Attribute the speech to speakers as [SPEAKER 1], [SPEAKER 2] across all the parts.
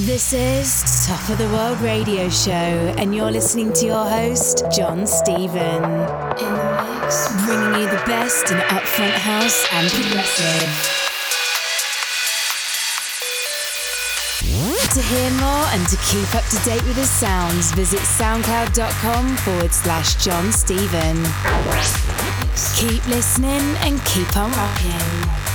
[SPEAKER 1] This is Top of the World Radio Show, and you're listening to your host, John Stephen. Bringing you the best in upfront house and progressive. To hear more and to keep up to date with his sounds, visit soundcloud.com forward slash John Stephen. Keep listening and keep on rocking.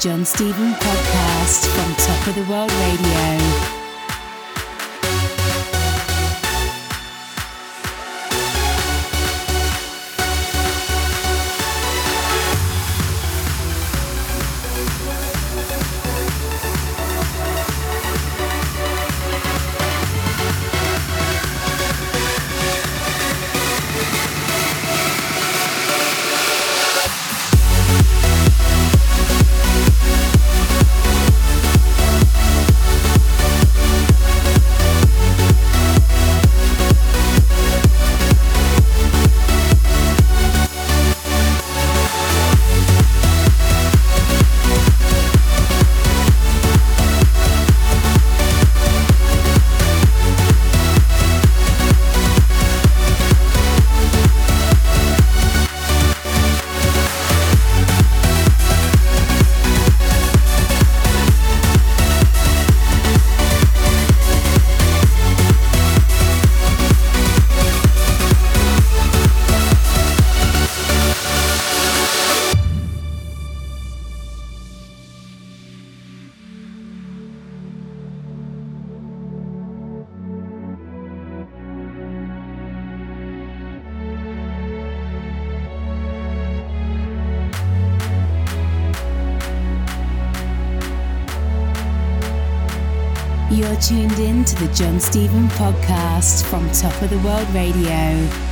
[SPEAKER 1] John Stephen podcast from Top of the World Radio.
[SPEAKER 2] You're tuned in to the John Stephen podcast from Top of the World Radio.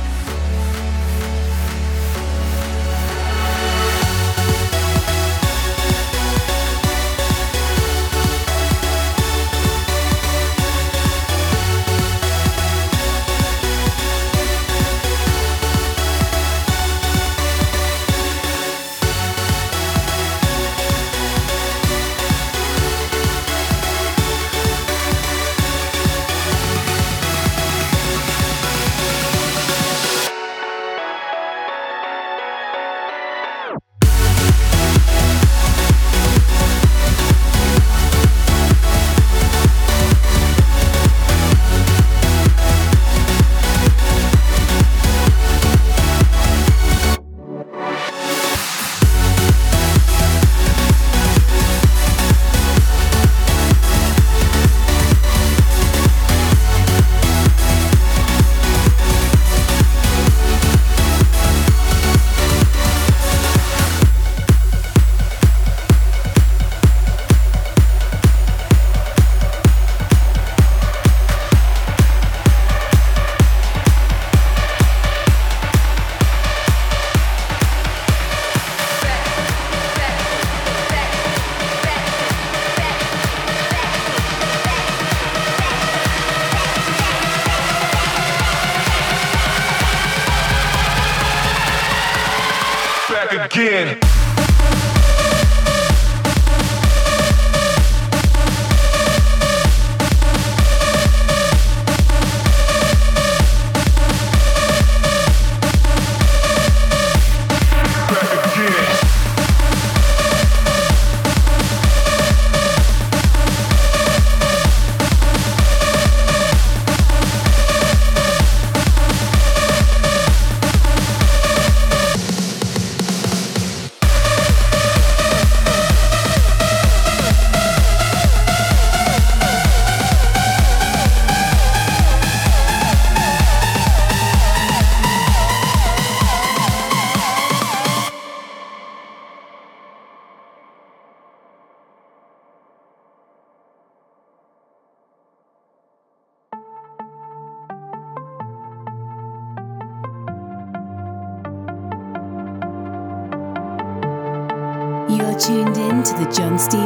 [SPEAKER 2] Tuned to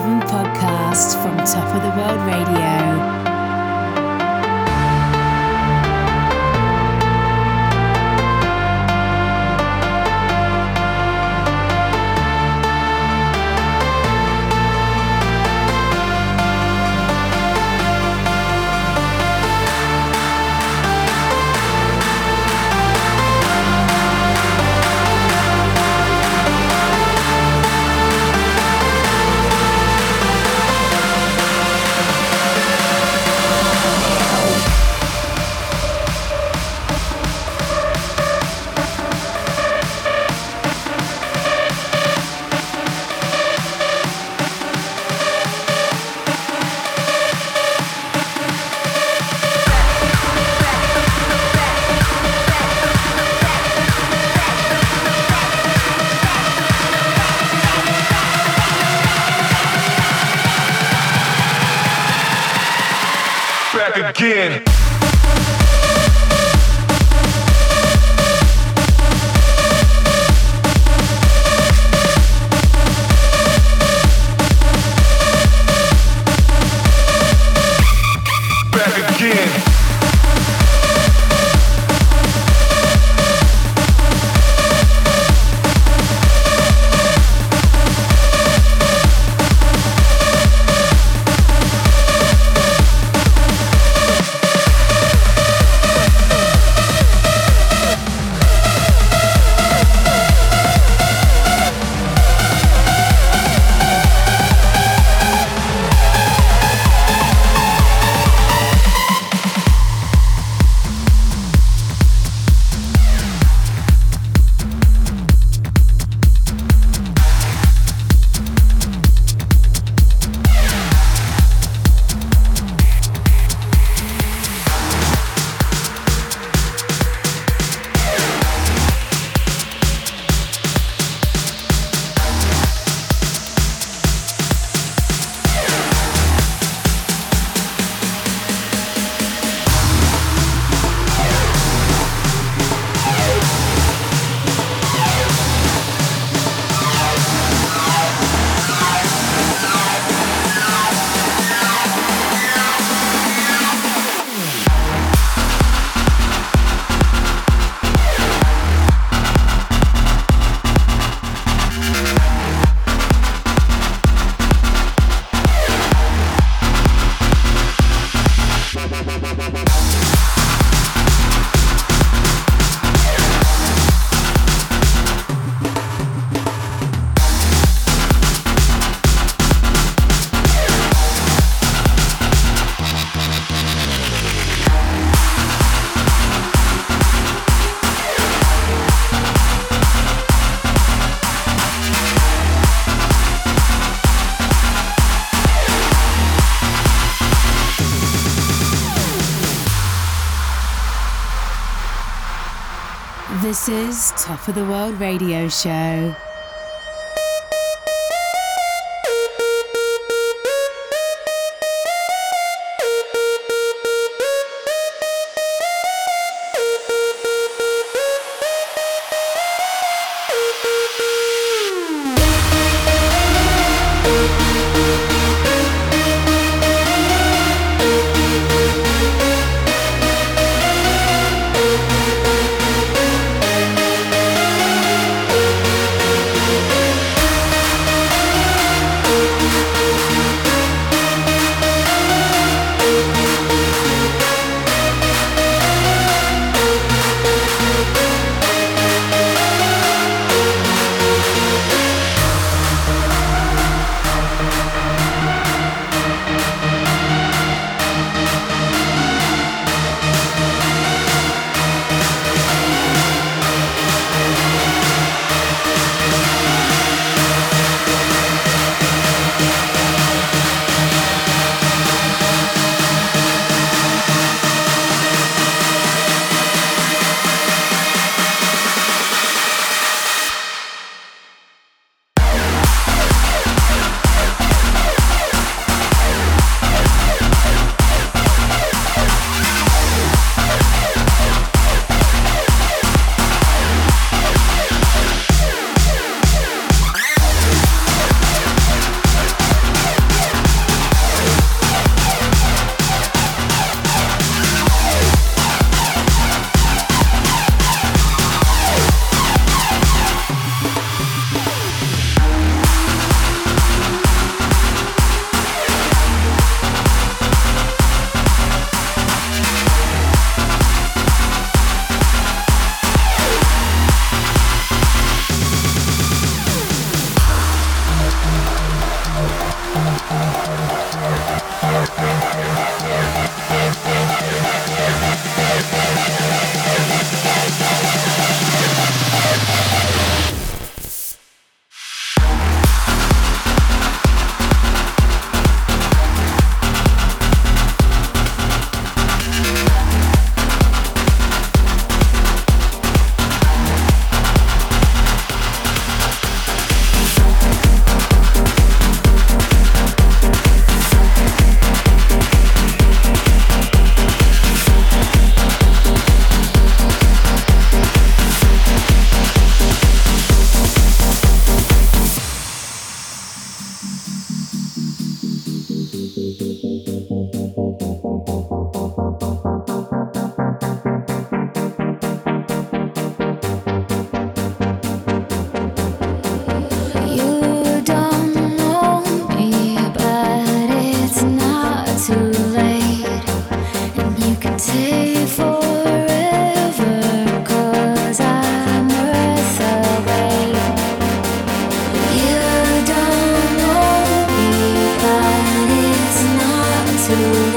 [SPEAKER 2] of the World Radio
[SPEAKER 3] Show.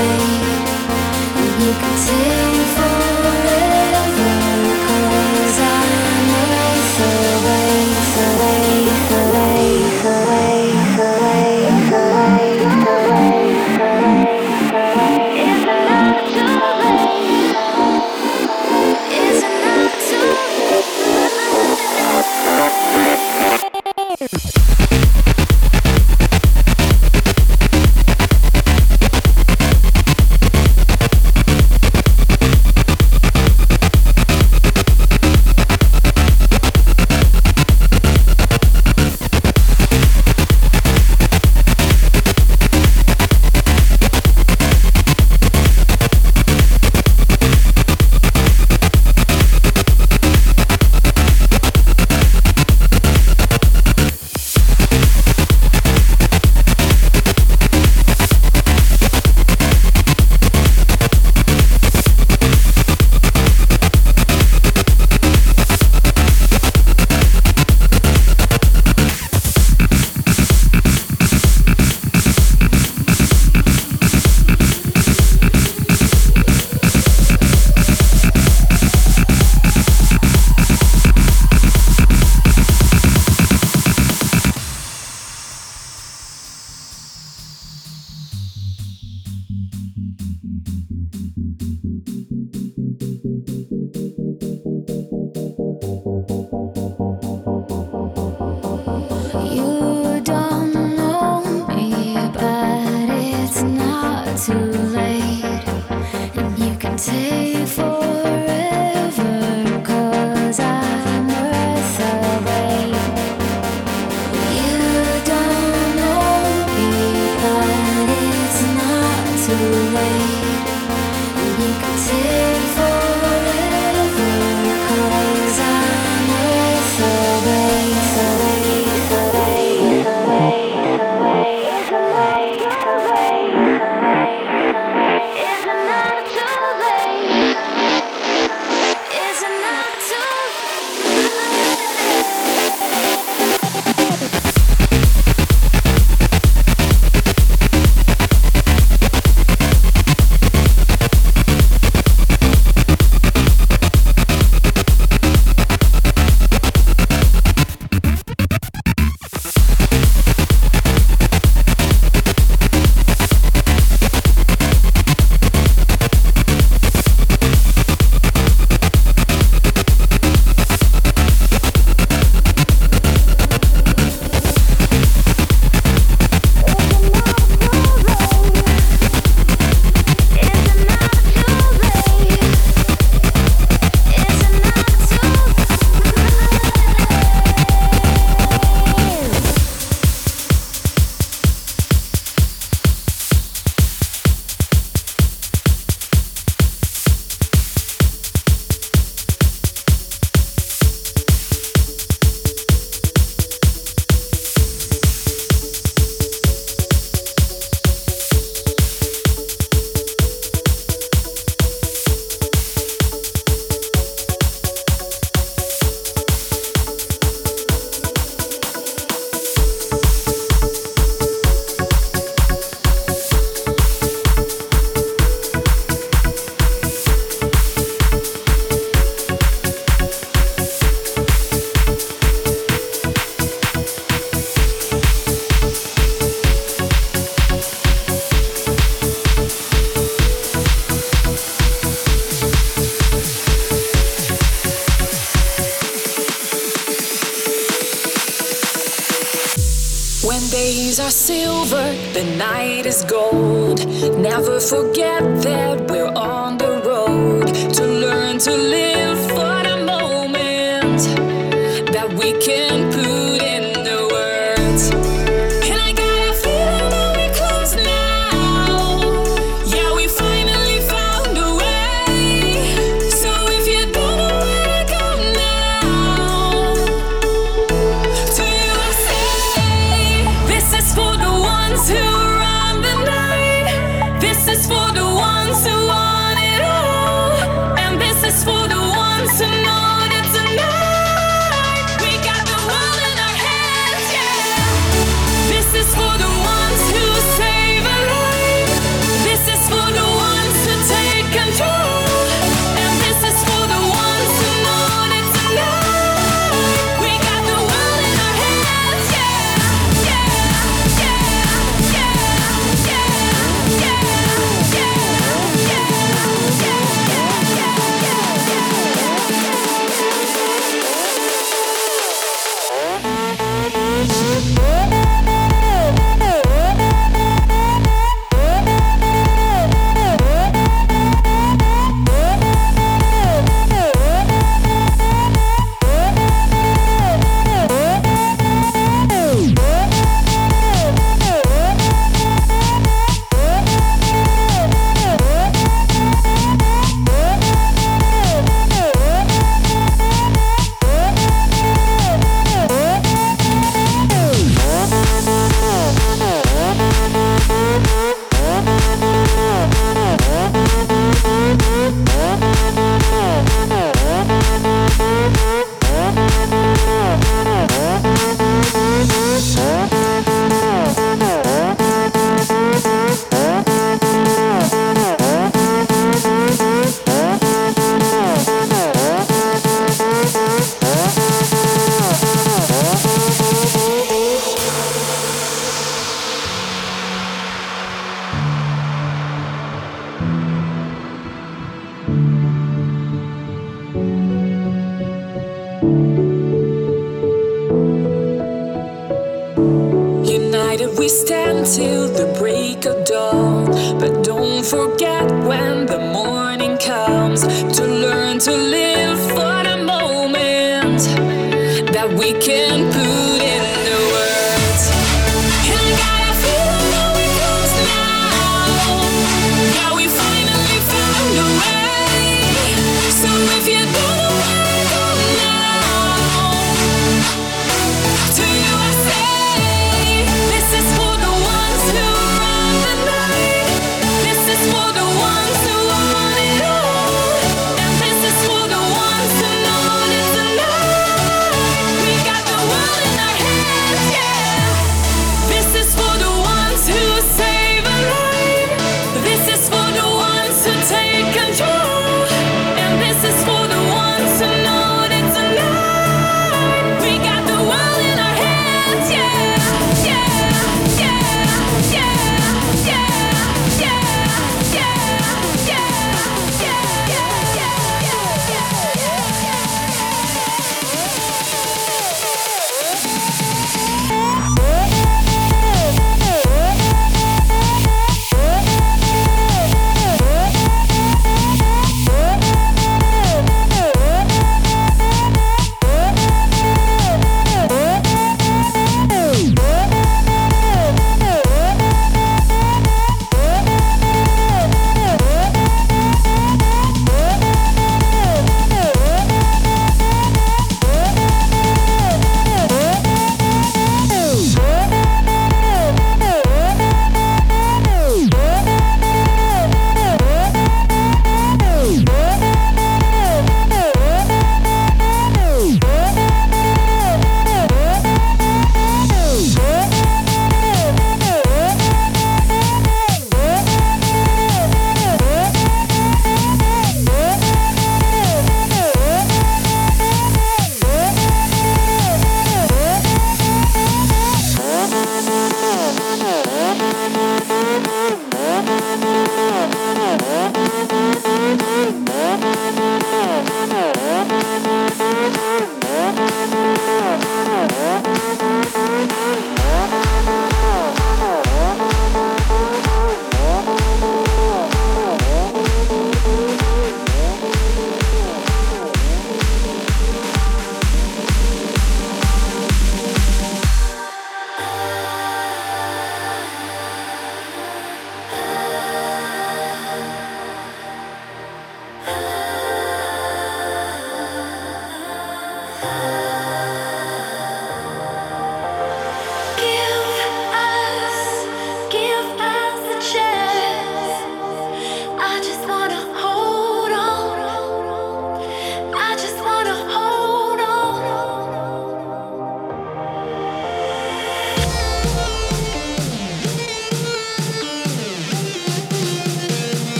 [SPEAKER 1] And You can take.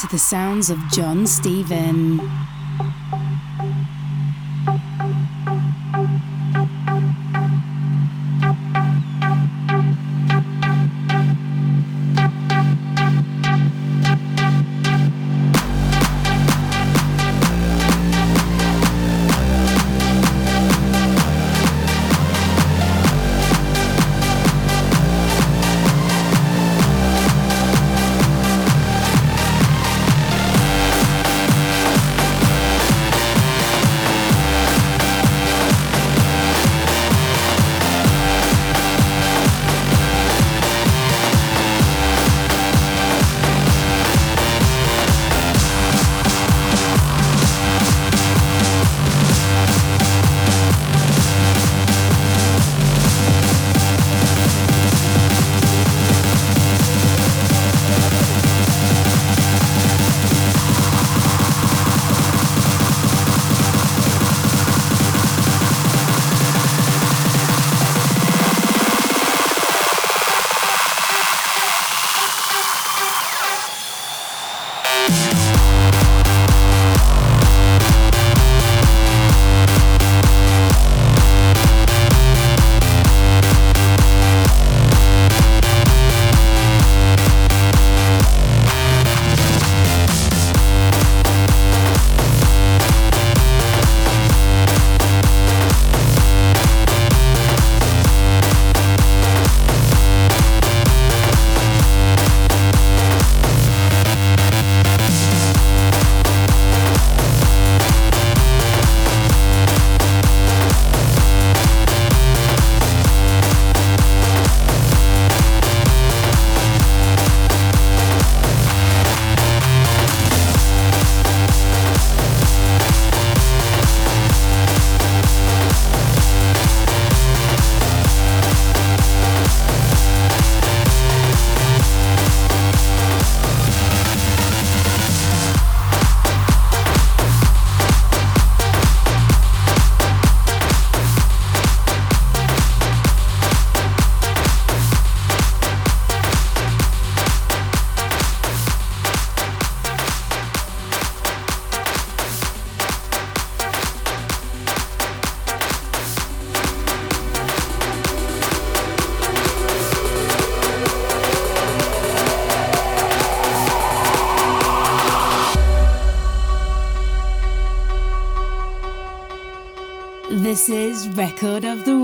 [SPEAKER 1] To the sounds of John
[SPEAKER 4] Stephen. Record of the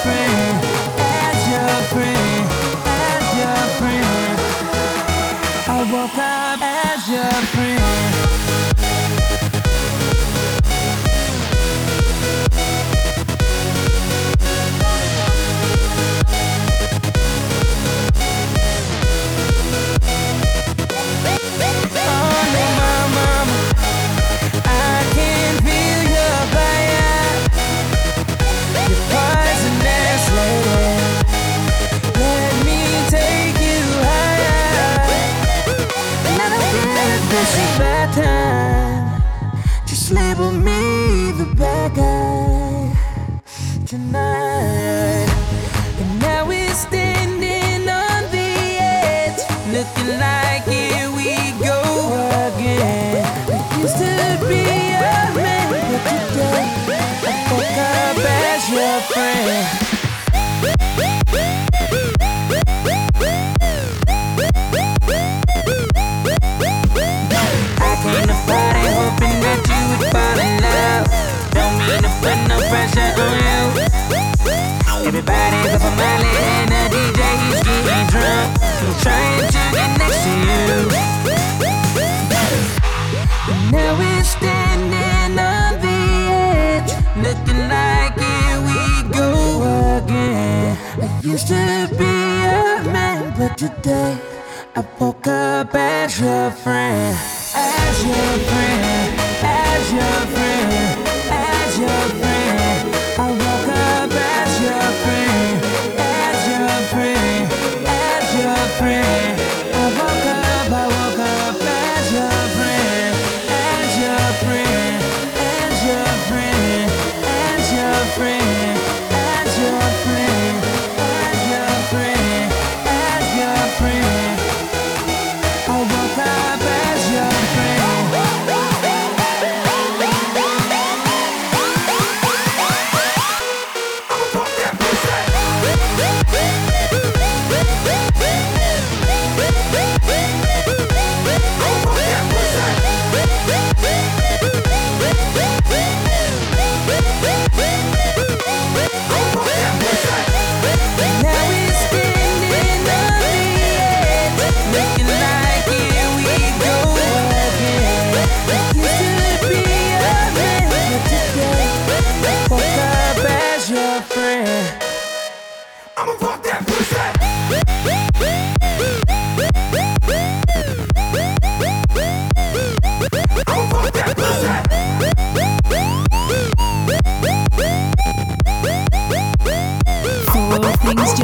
[SPEAKER 4] friend Just label me. pressure from you. Everybody's up on my and the DJ is getting drunk. I'm trying to get next to you. Now we're
[SPEAKER 1] standing on the edge, looking like here we go again. I used to be a man,
[SPEAKER 5] but today I woke up as your friend,
[SPEAKER 2] as your friend, as your friend.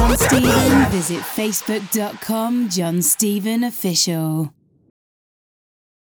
[SPEAKER 2] John Stephen, visit facebook.com John Stephen Official.